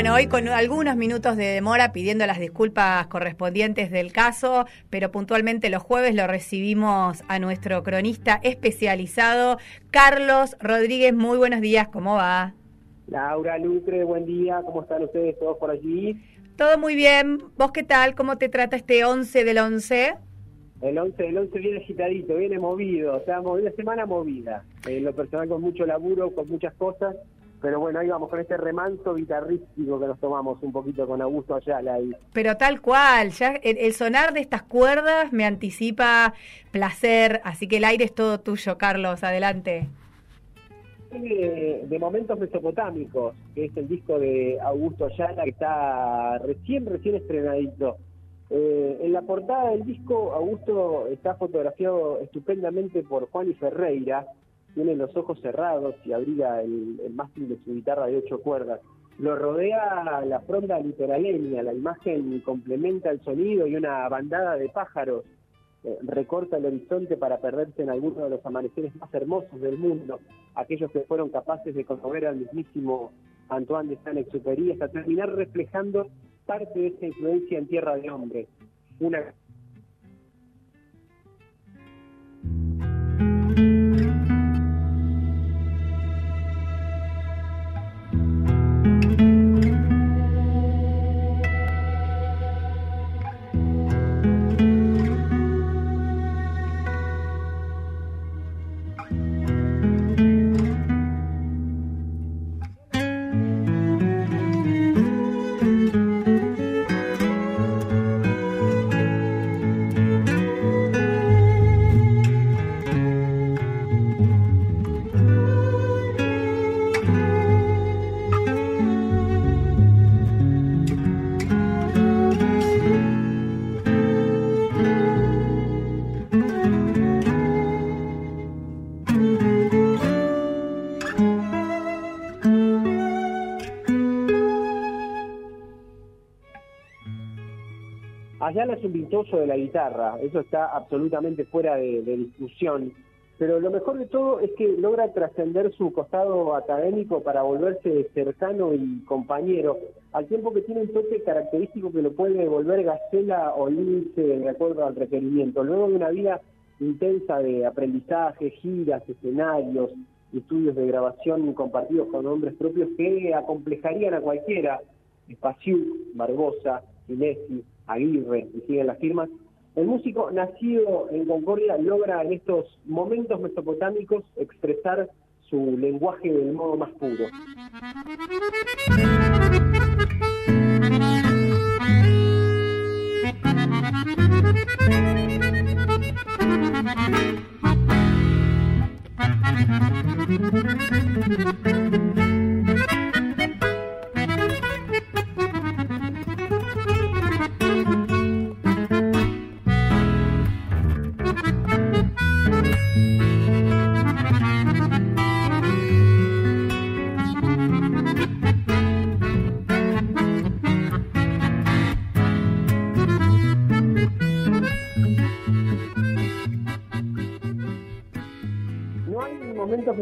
Bueno, hoy con algunos minutos de demora pidiendo las disculpas correspondientes del caso, pero puntualmente los jueves lo recibimos a nuestro cronista especializado, Carlos Rodríguez. Muy buenos días, ¿cómo va? Laura Lucre, buen día, ¿cómo están ustedes todos por allí? Todo muy bien. ¿Vos qué tal? ¿Cómo te trata este 11 del 11? El 11 del 11 viene agitadito, viene movido, o sea, una semana movida. En lo personal con mucho laburo, con muchas cosas, pero bueno, ahí vamos con este remanso guitarrístico que nos tomamos un poquito con Augusto Ayala. Ahí. Pero tal cual, ya el, sonar de estas cuerdas me anticipa placer, así que el aire es todo tuyo, Carlos, adelante. De, de Momentos Mesopotámicos, que es el disco de Augusto Ayala que está recién, recién estrenadito. Eh, en la portada del disco, Augusto está fotografiado estupendamente por Juan y Ferreira, tiene los ojos cerrados y abriga el, mástil de su guitarra de ocho cuerdas. Lo rodea la fronda litoraleña, la imagen complementa el sonido y una bandada de pájaros eh, recorta el horizonte para perderse en alguno de los amaneceres más hermosos del mundo, aquellos que fueron capaces de conmover al mismísimo Antoine de Saint-Exupéry hasta terminar reflejando parte de esa influencia en Tierra de Hombre. Una Ayala es un virtuoso de la guitarra, eso está absolutamente fuera de, discusión, pero lo mejor de todo es que logra trascender su costado académico para volverse cercano y compañero, al tiempo que tiene un toque característico que lo puede volver gacela o lince de acuerdo al requerimiento. Luego de una vida intensa de aprendizaje, giras, escenarios, estudios de grabación compartidos con hombres propios que acomplejarían a cualquiera, Espaciú, Barbosa, Inesi, Aguirre y siguen las firmas, el músico nacido en Concordia logra en estos momentos mesopotámicos expresar su lenguaje del modo más puro.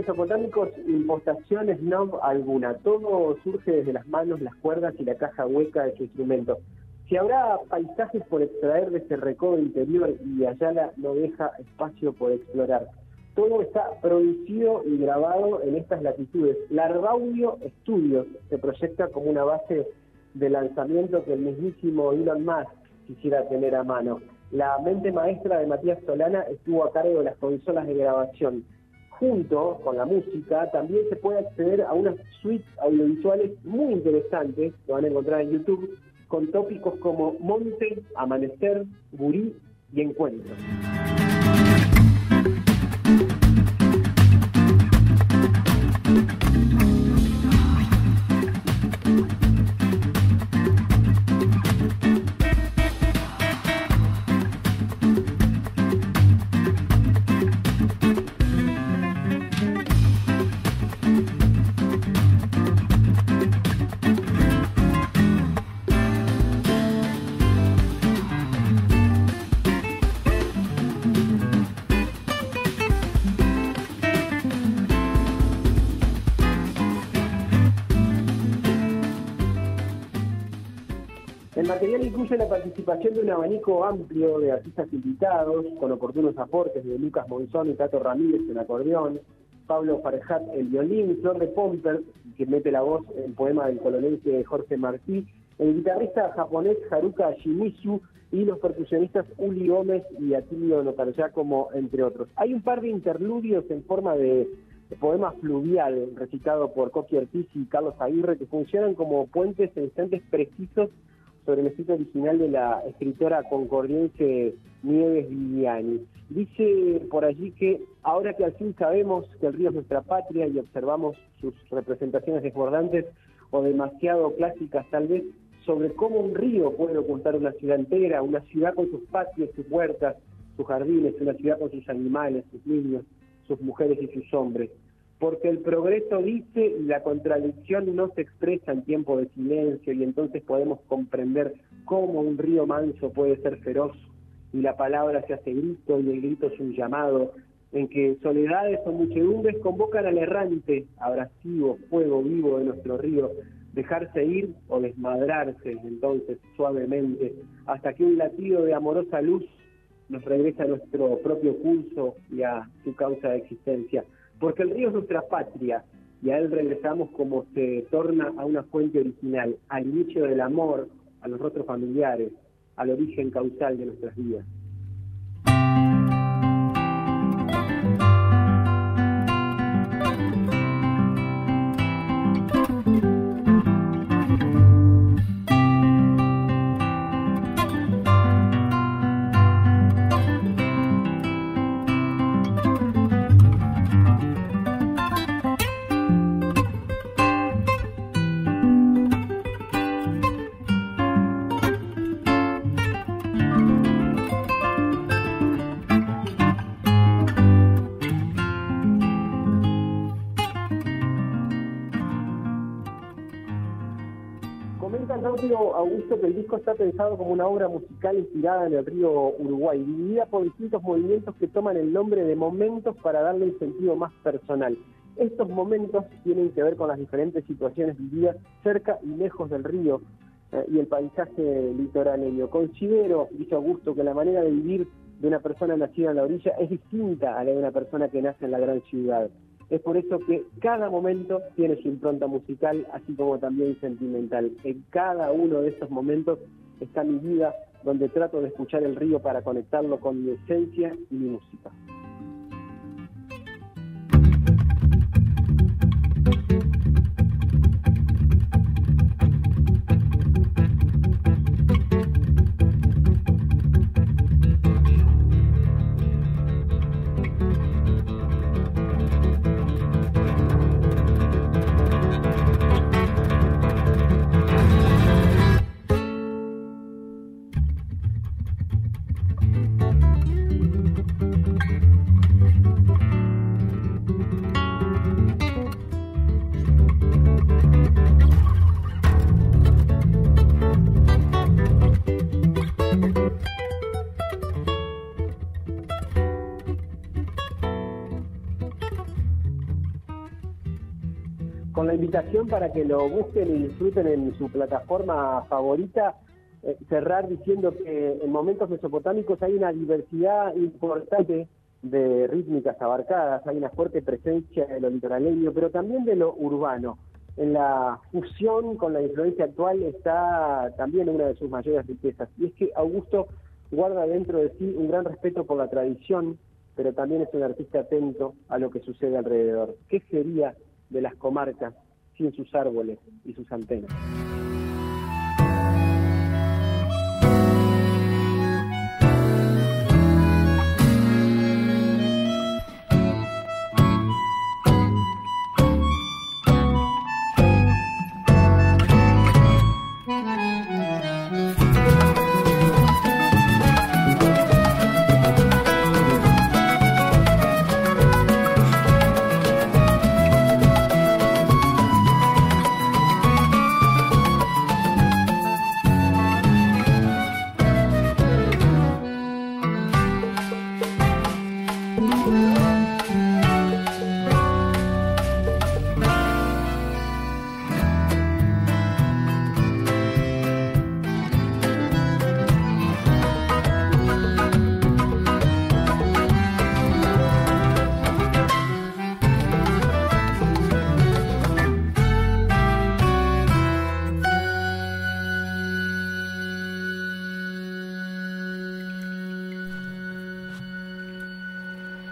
mesopotámicos impostaciones no alguna, todo surge desde las manos, las cuerdas y la caja hueca de su instrumento. Si habrá paisajes por extraer de ese recodo interior y Ayala no deja espacio por explorar. Todo está producido y grabado en estas latitudes. Larvaudio Studios se proyecta como una base de lanzamiento que el mismísimo Elon Musk quisiera tener a mano. La mente maestra de Matías Solana estuvo a cargo de las consolas de grabación junto con la música, también se puede acceder a unas suites audiovisuales muy interesantes, que van a encontrar en YouTube, con tópicos como monte, amanecer, gurí y encuentro. Material incluye la participación de un abanico amplio de artistas invitados, con oportunos aportes de Lucas Monzón y Tato Ramírez en acordeón, Pablo Farejat el violín, Flor de Pomper, que mete la voz en poema del colonense Jorge Martí, el guitarrista japonés Haruka Shimizu y los percusionistas Uli Gómez y Atilio como entre otros. Hay un par de interludios en forma de poema fluvial recitado por Coqui Ortiz y Carlos Aguirre que funcionan como puentes en instantes precisos sobre el escrito original de la escritora concordiense Nieves Viviani. Dice por allí que ahora que al fin sabemos que el río es nuestra patria y observamos sus representaciones desbordantes o demasiado clásicas tal vez, sobre cómo un río puede ocultar una ciudad entera, una ciudad con sus patios, sus puertas, sus jardines, una ciudad con sus animales, sus niños, sus mujeres y sus hombres. Porque el progreso dice y la contradicción no se expresa en tiempo de silencio y entonces podemos comprender cómo un río manso puede ser feroz y la palabra se hace grito y el grito es un llamado en que soledades o muchedumbres convocan al errante, abrasivo, fuego vivo de nuestro río, dejarse ir o desmadrarse entonces suavemente, hasta que un latido de amorosa luz nos regresa a nuestro propio curso y a su causa de existencia. Porque el río es nuestra patria y a él regresamos como se torna a una fuente original, al inicio del amor, a los rostros familiares, al origen causal de nuestras vidas. Augusto que el disco está pensado como una obra musical inspirada en el río Uruguay, dividida por distintos movimientos que toman el nombre de momentos para darle un sentido más personal. Estos momentos tienen que ver con las diferentes situaciones vividas cerca y lejos del río eh, y el paisaje litoraleño. Considero, dice Augusto, que la manera de vivir de una persona nacida en la orilla es distinta a la de una persona que nace en la gran ciudad. Es por eso que cada momento tiene su impronta musical, así como también sentimental. En cada uno de estos momentos está mi vida, donde trato de escuchar el río para conectarlo con mi esencia y mi música. Con la invitación para que lo busquen y disfruten en su plataforma favorita. Eh, cerrar diciendo que en momentos mesopotámicos hay una diversidad importante de rítmicas abarcadas, hay una fuerte presencia de lo litoraleño, pero también de lo urbano. En la fusión con la influencia actual está también una de sus mayores riquezas, y es que Augusto guarda dentro de sí un gran respeto por la tradición, pero también es un artista atento a lo que sucede alrededor. ¿Qué sería de las comarcas sin sus árboles y sus antenas.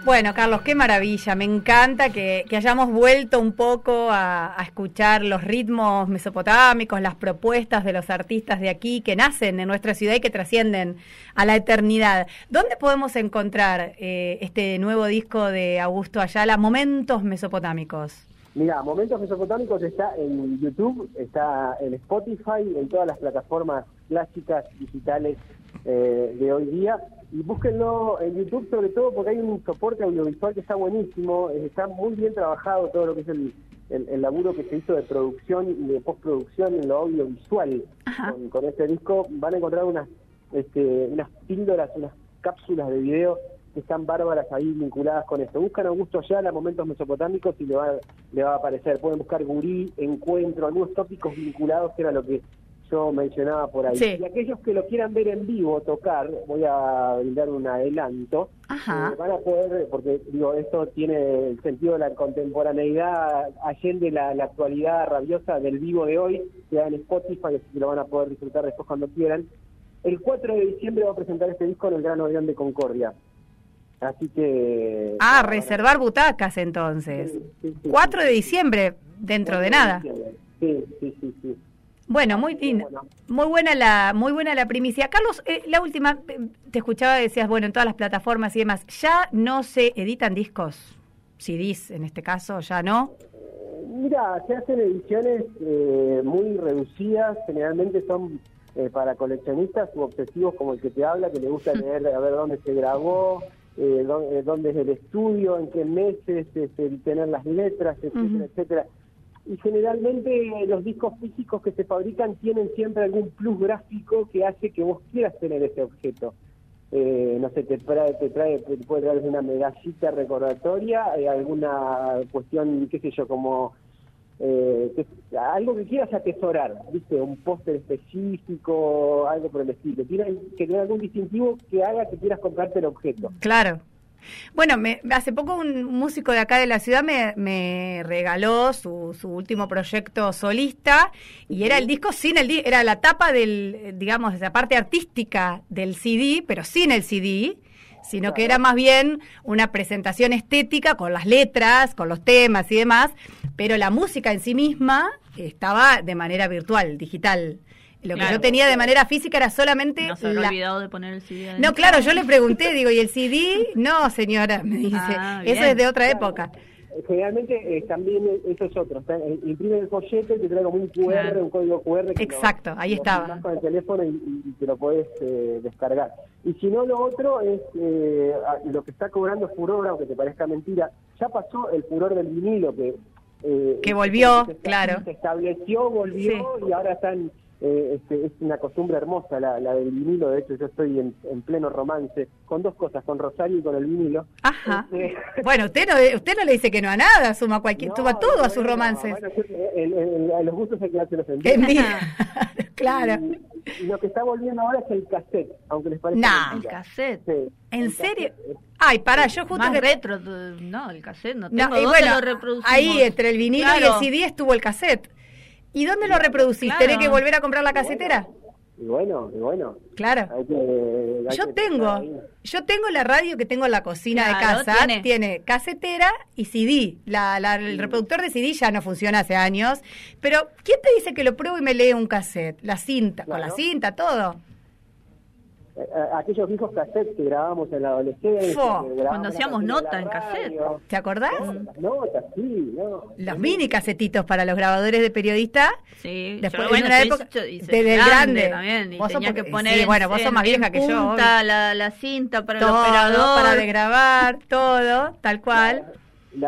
Bueno, Carlos, qué maravilla. Me encanta que, hayamos vuelto un poco a, escuchar los ritmos mesopotámicos, las propuestas de los artistas de aquí que nacen en nuestra ciudad y que trascienden a la eternidad. ¿Dónde podemos encontrar eh, este nuevo disco de Augusto Ayala, Momentos Mesopotámicos? Mira, Momentos Mesopotámicos está en YouTube, está en Spotify, en todas las plataformas clásicas digitales eh, de hoy día y búsquenlo en YouTube sobre todo porque hay un soporte audiovisual que está buenísimo, eh, está muy bien trabajado todo lo que es el, el, laburo que se hizo de producción y de postproducción en lo audiovisual con, este disco. Van a encontrar unas, este, unas píldoras, unas cápsulas de video que están bárbaras ahí vinculadas con esto. Buscan Augusto Ayala, momentos mesopotámicos y le va, le va a aparecer. Pueden buscar gurí, encuentro, algunos tópicos vinculados que era lo que yo mencionaba por ahí. Y aquellos que lo quieran ver en vivo tocar, voy a brindar un adelanto, eh, van a poder, porque digo, esto tiene el sentido de la contemporaneidad, allende la, la actualidad rabiosa del vivo de hoy, queda en Spotify, así que lo van a poder disfrutar después cuando quieran. El 4 de diciembre va a presentar este disco en el Gran Avión de Concordia. Así que... Ah, reservar butacas entonces. 4 de diciembre, dentro de nada. Sí, sí, sí, sí. Bueno, muy muy buena la, muy buena la primicia. Carlos, eh, la última, eh, te escuchaba, decías, bueno, en todas las plataformas y demás, ¿ya no se editan discos? CDs en este caso, ¿ya no? Mira, se hacen ediciones eh, muy reducidas, generalmente son para coleccionistas u obsesivos como el que te habla, que le gusta leer a ver dónde se grabó, dónde, dónde, es el estudio, en qué meses, este, tener las letras, etcétera, etcétera y generalmente los discos físicos que se fabrican tienen siempre algún plus gráfico que hace que vos quieras tener ese objeto. Eh, no sé, te trae, te trae, te puede traer una medallita recordatoria, eh, alguna cuestión, qué sé yo, como eh, algo que quieras atesorar, ¿viste? Un póster específico, algo por el estilo. Tiene que tener algún distintivo que haga que quieras comprarte el objeto. Claro. Bueno, me, hace poco un músico de acá de la ciudad me, me regaló su, su, último proyecto solista y era el disco sin el era la tapa del, digamos, la parte artística del CD, pero sin el CD sino que era más bien una presentación estética con las letras, con los temas y demás, pero la música en sí misma estaba de manera virtual, digital. Lo que yo tenía de manera física era solamente. No se había olvidado de poner el CD. No, claro, yo le pregunté, digo, ¿y el CD? No, señora, me dice. Ah, eso es de otra época. Generalmente eh, también eso es otro. Eh, imprime el folleto y te trae como un QR, un código QR. Exacto, ahí estaba. con el teléfono y, te lo puedes eh, descargar. Y si no, lo otro es lo que está cobrando furor, aunque te parezca mentira. Ya pasó el furor del vinilo que. que volvió, claro. Se estableció, volvió y ahora están eh, este, es una costumbre hermosa la, del vinilo, de hecho yo estoy en, pleno romance con dos cosas, con Rosario y con el vinilo. Ajá. Este, bueno, usted no, usted no le dice que no a nada, suma cualquier, suma todo a sus romances. a los gustos hay que darse los claro. Y, lo que está volviendo ahora es el cassette, aunque les parezca. No, el cassette. ¿En serio? Ay, para, yo justo Más retro, no, el cassette no tengo no, y bueno, lo Ahí entre el vinilo y el CD estuvo el cassette. ¿Y dónde lo reproducís? ¿Tenés que volver a comprar la casetera? Y bueno, y bueno. Claro. yo tengo, yo tengo la radio que tengo en la cocina de casa, tiene. casetera y CD. La, el reproductor de CD ya no funciona hace años, pero ¿quién te dice que lo pruebo y me lee un cassette? La cinta, con la cinta, todo. Eh, aquellos viejos cassettes que grabábamos en la adolescencia. Cuando hacíamos nota en cassette. ¿Te acordás? Las notas, sí, no. Los mini casetitos para los grabadores de periodista. Sí, después en una época desde el grande. También, y vos tenía que poner bueno, vos sos más vieja que yo. La, la cinta para el operador. para de grabar, todo, tal cual.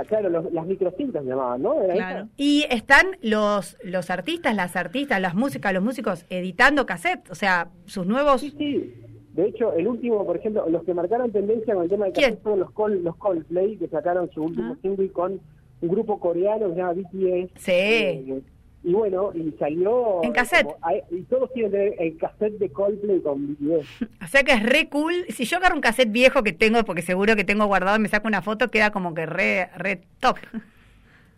claro, las microcintas llamaban, ¿no? Claro. Y están los los artistas, las artistas, las músicas, los músicos editando cassette, o sea, sus nuevos... Sí, sí. De hecho, el último, por ejemplo, los que marcaron tendencia con el tema de cassette fueron los, Col, los Coldplay, que sacaron su último single con un grupo coreano que se llama BTS. Sí. Eh, y bueno, y salió... En cassette. y todos tienen el cassette de Coldplay con BTS. O sea que es re cool. Si yo agarro un cassette viejo que tengo, porque seguro que tengo guardado y me saco una foto, queda como que re, re top.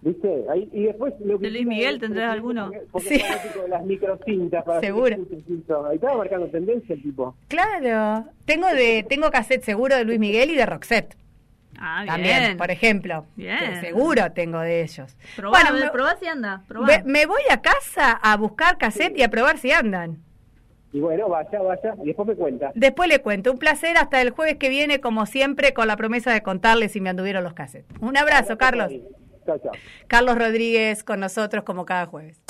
¿Viste? Ahí, y después lo que ¿De Luis Miguel tendrás alguno? Porque, sí. de las microcintas para Seguro. Ahí estaba marcando tendencia el tipo. Claro. Tengo de tengo cassette seguro de Luis Miguel y de Roxette. Ah, También, por ejemplo. Bien. seguro tengo de ellos. bueno, me, probá si anda. Me, voy a casa a buscar cassette y a probar si andan. Y bueno, vaya, vaya, y después me cuenta. Después le cuento. Un placer hasta el jueves que viene, como siempre, con la promesa de contarles si me anduvieron los cassettes. Un abrazo, Carlos. Chao. Carlos Rodríguez con nosotros como cada jueves.